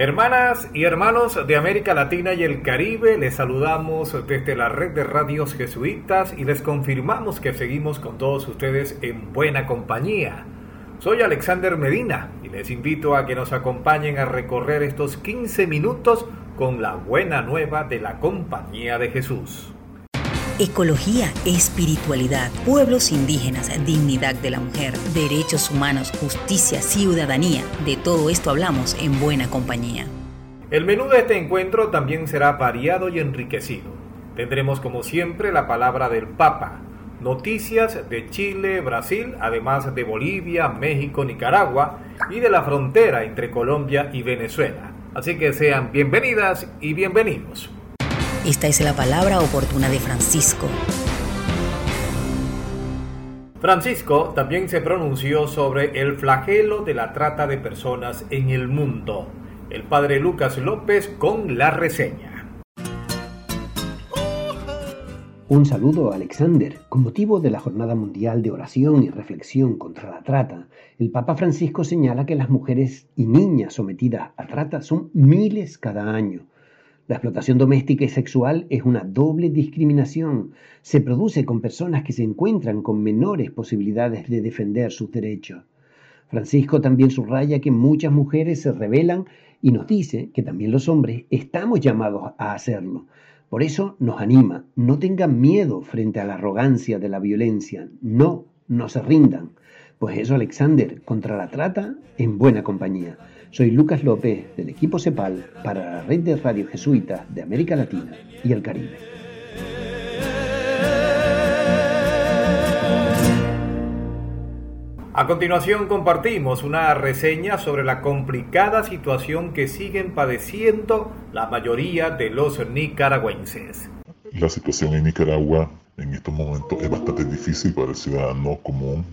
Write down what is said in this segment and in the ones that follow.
Hermanas y hermanos de América Latina y el Caribe, les saludamos desde la red de radios jesuitas y les confirmamos que seguimos con todos ustedes en buena compañía. Soy Alexander Medina y les invito a que nos acompañen a recorrer estos 15 minutos con la buena nueva de la compañía de Jesús ecología, espiritualidad, pueblos indígenas, dignidad de la mujer, derechos humanos, justicia, ciudadanía. De todo esto hablamos en buena compañía. El menú de este encuentro también será variado y enriquecido. Tendremos como siempre la palabra del Papa, noticias de Chile, Brasil, además de Bolivia, México, Nicaragua y de la frontera entre Colombia y Venezuela. Así que sean bienvenidas y bienvenidos. Esta es la palabra oportuna de Francisco. Francisco también se pronunció sobre el flagelo de la trata de personas en el mundo. El padre Lucas López con la reseña. Un saludo a Alexander. Con motivo de la Jornada Mundial de Oración y Reflexión contra la Trata, el Papa Francisco señala que las mujeres y niñas sometidas a trata son miles cada año la explotación doméstica y sexual es una doble discriminación. Se produce con personas que se encuentran con menores posibilidades de defender sus derechos. Francisco también subraya que muchas mujeres se rebelan y nos dice que también los hombres estamos llamados a hacerlo. Por eso nos anima, no tengan miedo frente a la arrogancia de la violencia, no, no se rindan. Pues eso, Alexander, contra la trata, en buena compañía. Soy Lucas López del equipo CEPAL para la red de radio jesuita de América Latina y el Caribe. A continuación compartimos una reseña sobre la complicada situación que siguen padeciendo la mayoría de los nicaragüenses. La situación en Nicaragua en estos momentos es bastante difícil para el ciudadano común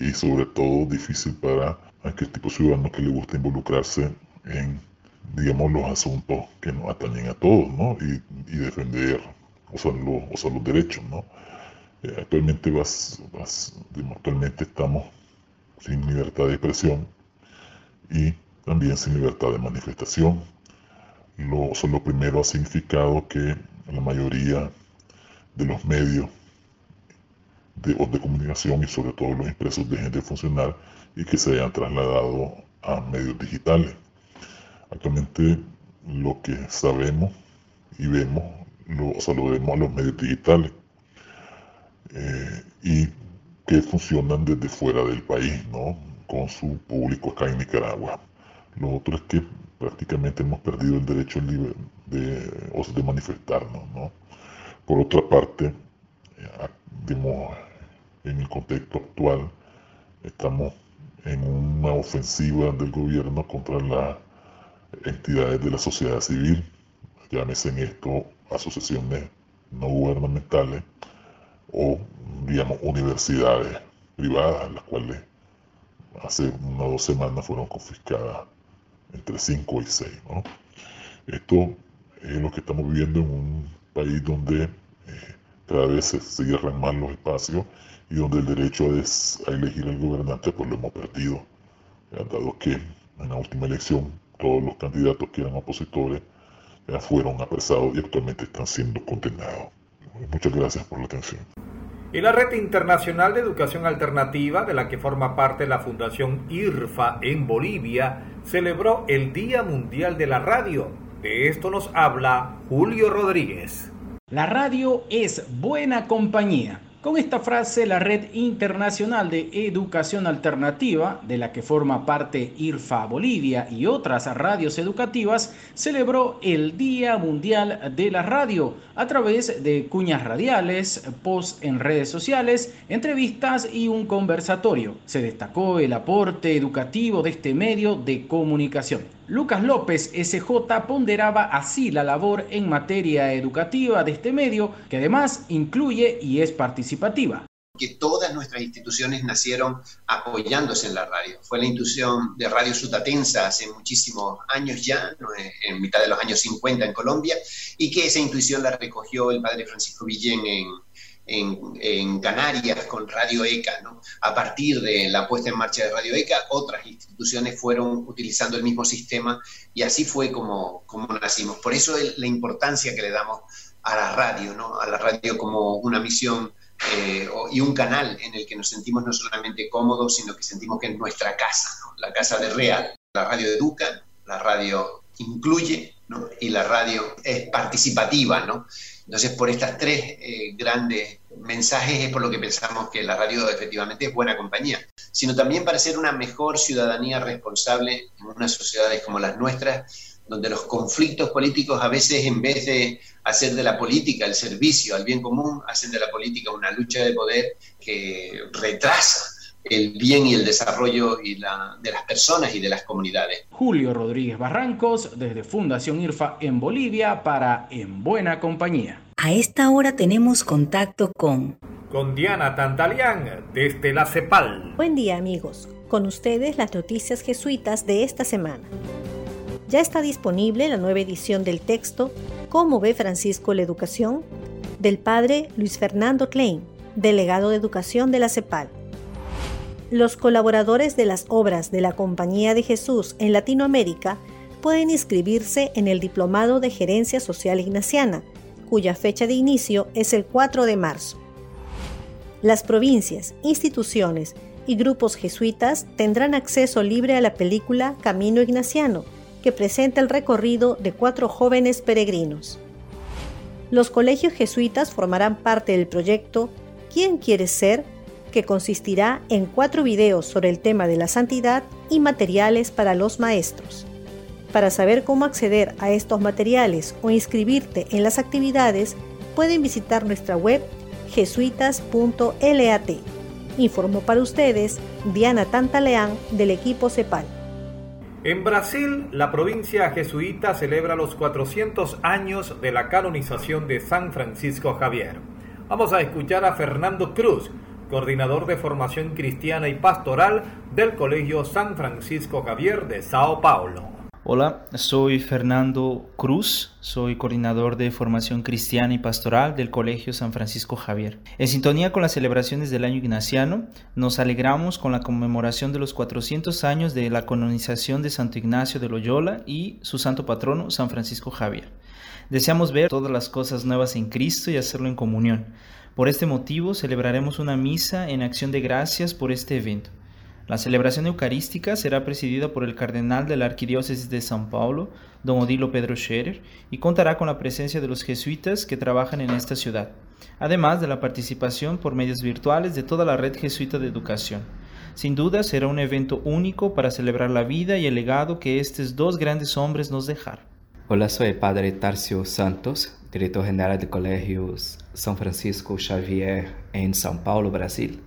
y sobre todo difícil para aquel tipo de ciudadano que le gusta involucrarse en, digamos, los asuntos que nos atañen a todos, ¿no? Y, defender, o sea, los, derechos, ¿no? Eh, actualmente, vas, actualmente estamos sin libertad de expresión y también sin libertad de manifestación. Lo, son lo primero ha significado que la mayoría de los medios de, de comunicación y sobre todo los impresos dejen de funcionar y que se hayan trasladado a medios digitales. Actualmente lo que sabemos y vemos, lo, o sea, lo vemos a los medios digitales eh, y que funcionan desde fuera del país, ¿no? Con su público acá en Nicaragua. Lo otro es que prácticamente hemos perdido el derecho de, de manifestarnos, ¿no? Por otra parte, en el contexto actual, estamos en una ofensiva del gobierno contra las entidades de la sociedad civil, llámese en esto asociaciones no gubernamentales o, digamos, universidades privadas, las cuales hace unas dos semanas fueron confiscadas entre 5 y 6. Esto es lo que estamos viviendo en un país donde eh, cada vez se cierran más los espacios y donde el derecho a, elegir al gobernante pues lo hemos perdido, dado que en la última elección todos los candidatos que eran opositores ya fueron apresados y actualmente están siendo condenados. Muchas gracias por la atención. Y la Red Internacional de Educación Alternativa, de la que forma parte la Fundación IRFA en Bolivia, celebró el Día Mundial de la Radio. De esto nos habla Julio Rodríguez. La radio es buena compañía. Con esta frase, la Red Internacional de Educación Alternativa, de la que forma parte IRFA Bolivia y otras radios educativas, celebró el Día Mundial de la Radio a través de cuñas radiales, posts en redes sociales, entrevistas y un conversatorio. Se destacó el aporte educativo de este medio de comunicación. Lucas López, SJ, ponderaba así la labor en materia educativa de este medio, que además incluye y es participativa que todas nuestras instituciones nacieron apoyándose en la radio. Fue la institución de Radio Sutatensa hace muchísimos años ya, en mitad de los años 50 en Colombia, y que esa intuición la recogió el padre Francisco Villén en, en, Canarias con Radio ECA. ¿no? A partir de la puesta en marcha de Radio ECA, otras instituciones fueron utilizando el mismo sistema y así fue como, como nacimos. Por eso la importancia que le damos a la radio, ¿no? a la radio como una misión eh, y un canal en el que nos sentimos no solamente cómodos, sino que sentimos que es nuestra casa, la casa de Real. La radio educa, la radio incluye y la radio es participativa. ¿no? Entonces, por estas tres eh, grandes mensajes es por lo que pensamos que la radio efectivamente es buena compañía, sino también para ser una mejor ciudadanía responsable en unas sociedades como las nuestras, donde los conflictos políticos a veces en vez de hacer de la política el servicio al bien común, hacen de la política una lucha de poder que retrasa el bien y el desarrollo y la, de las personas y de las comunidades. Julio Rodríguez Barrancos, desde Fundación IRFA en Bolivia, para En Buena Compañía. A esta hora tenemos contacto con... Con Diana Tantalián, desde la CEPAL. Buen día amigos, con ustedes las noticias jesuitas de esta semana ya está disponible la nueva edición del texto ¿Cómo ve Francisco la educación? del padre Luis Fernando Klein, delegado de educación de la CEPAL. Los colaboradores de las obras de la Compañía de Jesús en Latinoamérica pueden inscribirse en el Diplomado de Gerencia Social Ignaciana, cuya fecha de inicio es el 4 de marzo. Las provincias, instituciones y grupos jesuitas tendrán acceso libre a la película Camino Ignaciano, que presenta el recorrido de cuatro jóvenes peregrinos. Los colegios jesuitas formarán parte del proyecto ¿Quién quiere ser? Que consistirá en cuatro videos sobre el tema de la santidad y materiales para los maestros. Para saber cómo acceder a estos materiales o inscribirte en las actividades, pueden visitar nuestra web jesuitas.lat. Informó para ustedes Diana Tantaleán del equipo CEPAL. En Brasil, la provincia jesuita celebra los 400 años de la canonización de San Francisco Javier. Vamos a escuchar a Fernando Cruz, coordinador de formación cristiana y pastoral del Colegio San Francisco Javier de Sao Paulo. Hola, soy Fernando Cruz, soy coordinador de formación cristiana y pastoral del Colegio San Francisco Javier. En sintonía con las celebraciones del año ignaciano, nos alegramos con la conmemoración de los 400 años de la canonización de Santo Ignacio de Loyola y su santo patrono San Francisco Javier. Deseamos ver todas las cosas nuevas en Cristo y hacerlo en comunión. Por este motivo celebraremos una misa en acción de gracias por este evento. La celebración eucarística será presidida por el cardenal de la Arquidiócesis de São Paulo, don Odilo Pedro Scherer, y contará con la presencia de los jesuitas que trabajan en esta ciudad, además de la participación por medios virtuales de toda la red jesuita de educación. Sin duda será un evento único para celebrar la vida y el legado que estos dos grandes hombres nos dejaron. Hola, soy padre Tarcio Santos, director general de Colegios San Francisco Xavier en São Paulo, Brasil.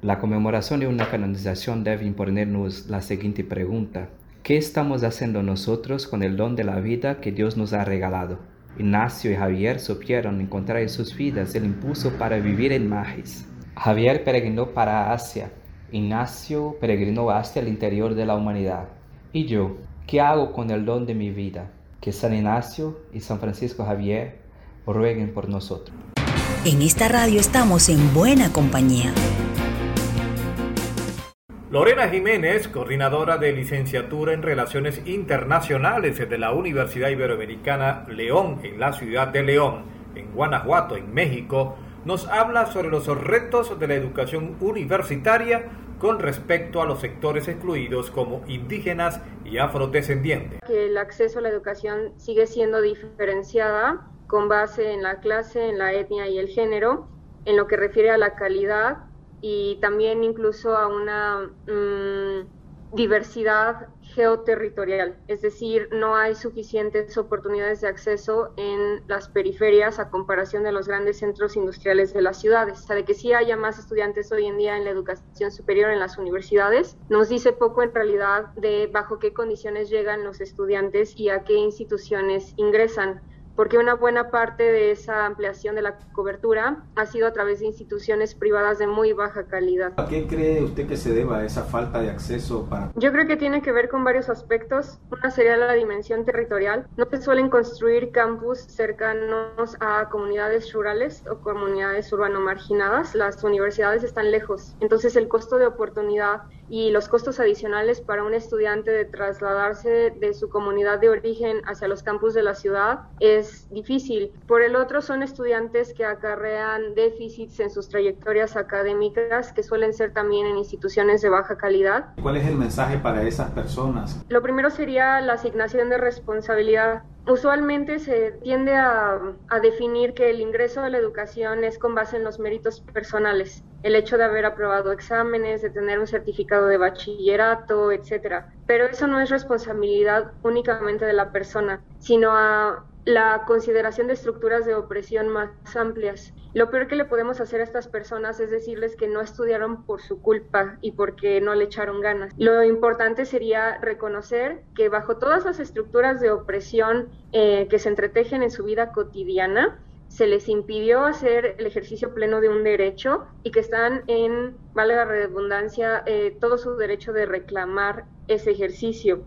La conmemoración de una canonización debe imponernos la siguiente pregunta. ¿Qué estamos haciendo nosotros con el don de la vida que Dios nos ha regalado? Ignacio y Javier supieron encontrar en sus vidas el impulso para vivir en Magis. Javier peregrinó para Asia. Ignacio peregrinó hacia el interior de la humanidad. ¿Y yo? ¿Qué hago con el don de mi vida? Que San Ignacio y San Francisco Javier rueguen por nosotros. En esta radio estamos en buena compañía. Lorena Jiménez, coordinadora de licenciatura en Relaciones Internacionales de la Universidad Iberoamericana León en la ciudad de León, en Guanajuato, en México, nos habla sobre los retos de la educación universitaria con respecto a los sectores excluidos como indígenas y afrodescendientes. Que el acceso a la educación sigue siendo diferenciada con base en la clase, en la etnia y el género, en lo que refiere a la calidad y también incluso a una, mm, diversidad geoterritorial, es decir, no hay suficientes oportunidades de acceso en las periferias a comparación de los grandes centros industriales de las ciudades. O sea, de que sí haya más estudiantes hoy en día en la educación superior en las universidades, nos dice poco en realidad de bajo qué condiciones llegan los estudiantes y a qué instituciones ingresan porque una buena parte de esa ampliación de la cobertura ha sido a través de instituciones privadas de muy baja calidad. ¿A qué cree usted que se deba esa falta de acceso para...? Yo creo que tiene que ver con varios aspectos. Una sería la dimensión territorial. No se suelen construir campus cercanos a comunidades rurales o comunidades urbano marginadas. Las universidades están lejos. Entonces el costo de oportunidad y los costos adicionales para un estudiante de trasladarse de su comunidad de origen hacia los campus de la ciudad es difícil. Por el otro, son estudiantes que acarrean déficits en sus trayectorias académicas que suelen ser también en instituciones de baja calidad. ¿Cuál es el mensaje para esas personas? Lo primero sería la asignación de responsabilidad Usualmente se tiende a, definir que el ingreso a la educación es con base en los méritos personales, el hecho de haber aprobado exámenes, de tener un certificado de bachillerato, etcétera. Pero eso no es responsabilidad únicamente de la persona, sino a la consideración de estructuras de opresión más amplias. Lo peor que le podemos hacer a estas personas es decirles que no estudiaron por su culpa y porque no le echaron ganas. Lo importante sería reconocer que bajo todas las estructuras de opresión eh, que se entretejen en su vida cotidiana, se les impidió hacer el ejercicio pleno de un derecho y que están en, vale la redundancia, eh, todo su derecho de reclamar ese ejercicio.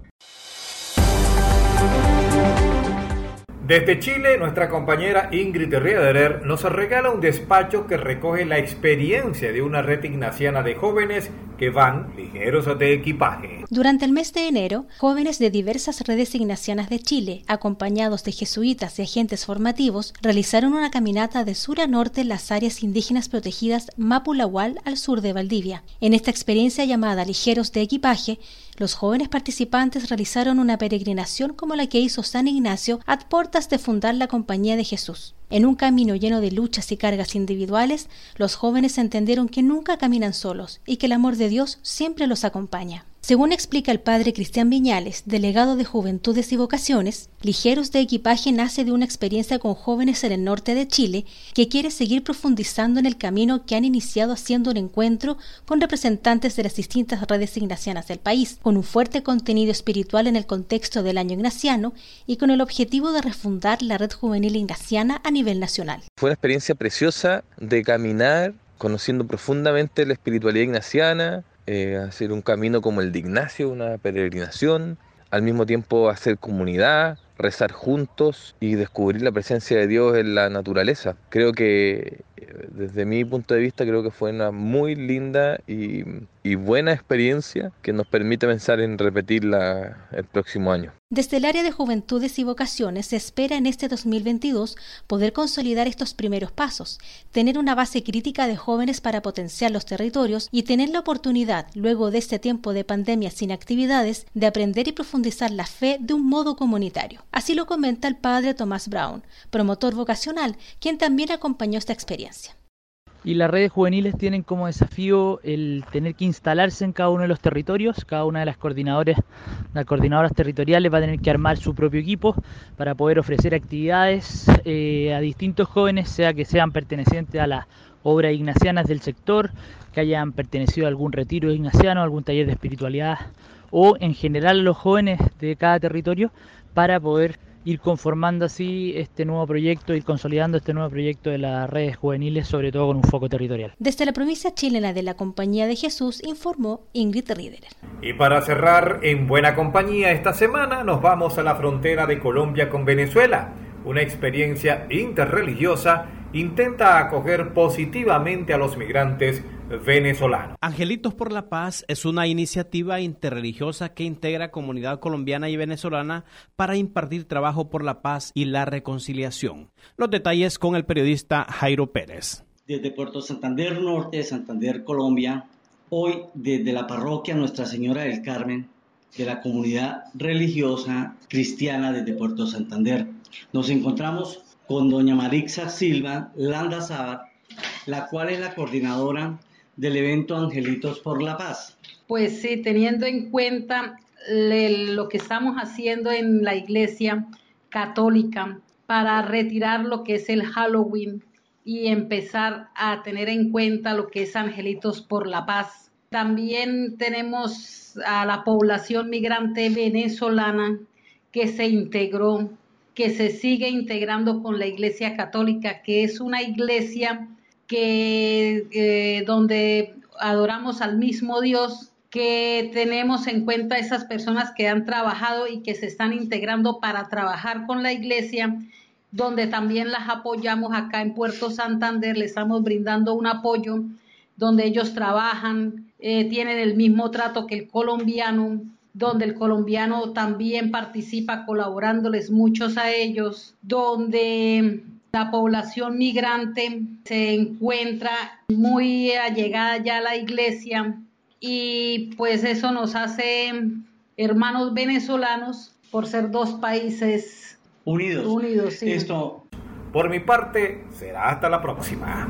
Desde Chile, nuestra compañera Ingrid Riederer nos regala un despacho que recoge la experiencia de una red ignaciana de jóvenes que van ligeros de equipaje. Durante el mes de enero, jóvenes de diversas redes ignacianas de Chile, acompañados de jesuitas y agentes formativos, realizaron una caminata de sur a norte en las áreas indígenas protegidas Mapulahual al sur de Valdivia. En esta experiencia llamada Ligeros de Equipaje, los jóvenes participantes realizaron una peregrinación como la que hizo San Ignacio a puertas de fundar la Compañía de Jesús. En un camino lleno de luchas y cargas individuales, los jóvenes entendieron que nunca caminan solos y que el amor de Dios siempre los acompaña. Según explica el padre Cristian Viñales, delegado de Juventudes y Vocaciones, Ligeros de Equipaje nace de una experiencia con jóvenes en el norte de Chile que quiere seguir profundizando en el camino que han iniciado haciendo un encuentro con representantes de las distintas redes ignacianas del país, con un fuerte contenido espiritual en el contexto del año ignaciano y con el objetivo de refundar la red juvenil ignaciana a Fue una experiencia preciosa de caminar conociendo profundamente la espiritualidad ignaciana, eh, hacer un camino como el de Ignacio, una peregrinación, al mismo tiempo hacer comunidad, rezar juntos y descubrir la presencia de Dios en la naturaleza. Creo que eh, desde mi punto de vista creo que fue una muy linda y, y buena experiencia que nos permite pensar en repetirla el próximo año. Desde el área de juventudes y vocaciones se espera en este 2022 poder consolidar estos primeros pasos, tener una base crítica de jóvenes para potenciar los territorios y tener la oportunidad, luego de este tiempo de pandemia sin actividades, de aprender y profundizar la fe de un modo comunitario. Así lo comenta el padre Tomás Brown, promotor vocacional, quien también acompañó esta experiencia. Y las redes juveniles tienen como desafío el tener que instalarse en cada uno de los territorios. Cada una de las coordinadoras, las coordinadoras territoriales va a tener que armar su propio equipo para poder ofrecer actividades eh, a distintos jóvenes, sea que sean pertenecientes a las obras ignacianas del sector, que hayan pertenecido a algún retiro ignaciano, algún taller de espiritualidad, o en general los jóvenes de cada territorio, para poder ir conformando así este nuevo proyecto, ir consolidando este nuevo proyecto de las redes juveniles, sobre todo con un foco territorial. Desde la provincia chilena de la Compañía de Jesús informó Ingrid Riederer. Y para cerrar en buena compañía esta semana nos vamos a la frontera de Colombia con Venezuela. Una experiencia interreligiosa intenta acoger positivamente a los migrantes venezolano. Angelitos por la Paz es una iniciativa interreligiosa que integra comunidad colombiana y venezolana para impartir trabajo por la paz y la reconciliación. Los detalles con el periodista Jairo Pérez. Desde Puerto Santander Norte, Santander, Colombia, hoy desde la parroquia Nuestra Señora del Carmen de la comunidad religiosa cristiana desde Puerto Santander. Nos encontramos con doña Marixa Silva Landa Sabat, la cual es la coordinadora del evento Angelitos por la Paz. Pues sí, teniendo en cuenta lo que estamos haciendo en la iglesia católica para retirar lo que es el Halloween y empezar a tener en cuenta lo que es Angelitos por la Paz. También tenemos a la población migrante venezolana que se integró, que se sigue integrando con la Iglesia Católica, que es una iglesia que eh, donde adoramos al mismo Dios, que tenemos en cuenta esas personas que han trabajado y que se están integrando para trabajar con la iglesia, donde también las apoyamos acá en Puerto Santander, le estamos brindando un apoyo donde ellos trabajan, eh, tienen el mismo trato que el colombiano, donde el colombiano también participa colaborándoles muchos a ellos, donde la población migrante se encuentra muy allegada ya a la iglesia y pues eso nos hace hermanos venezolanos por ser dos países unidos. Unidos, Esto. Por mi parte, será hasta la próxima.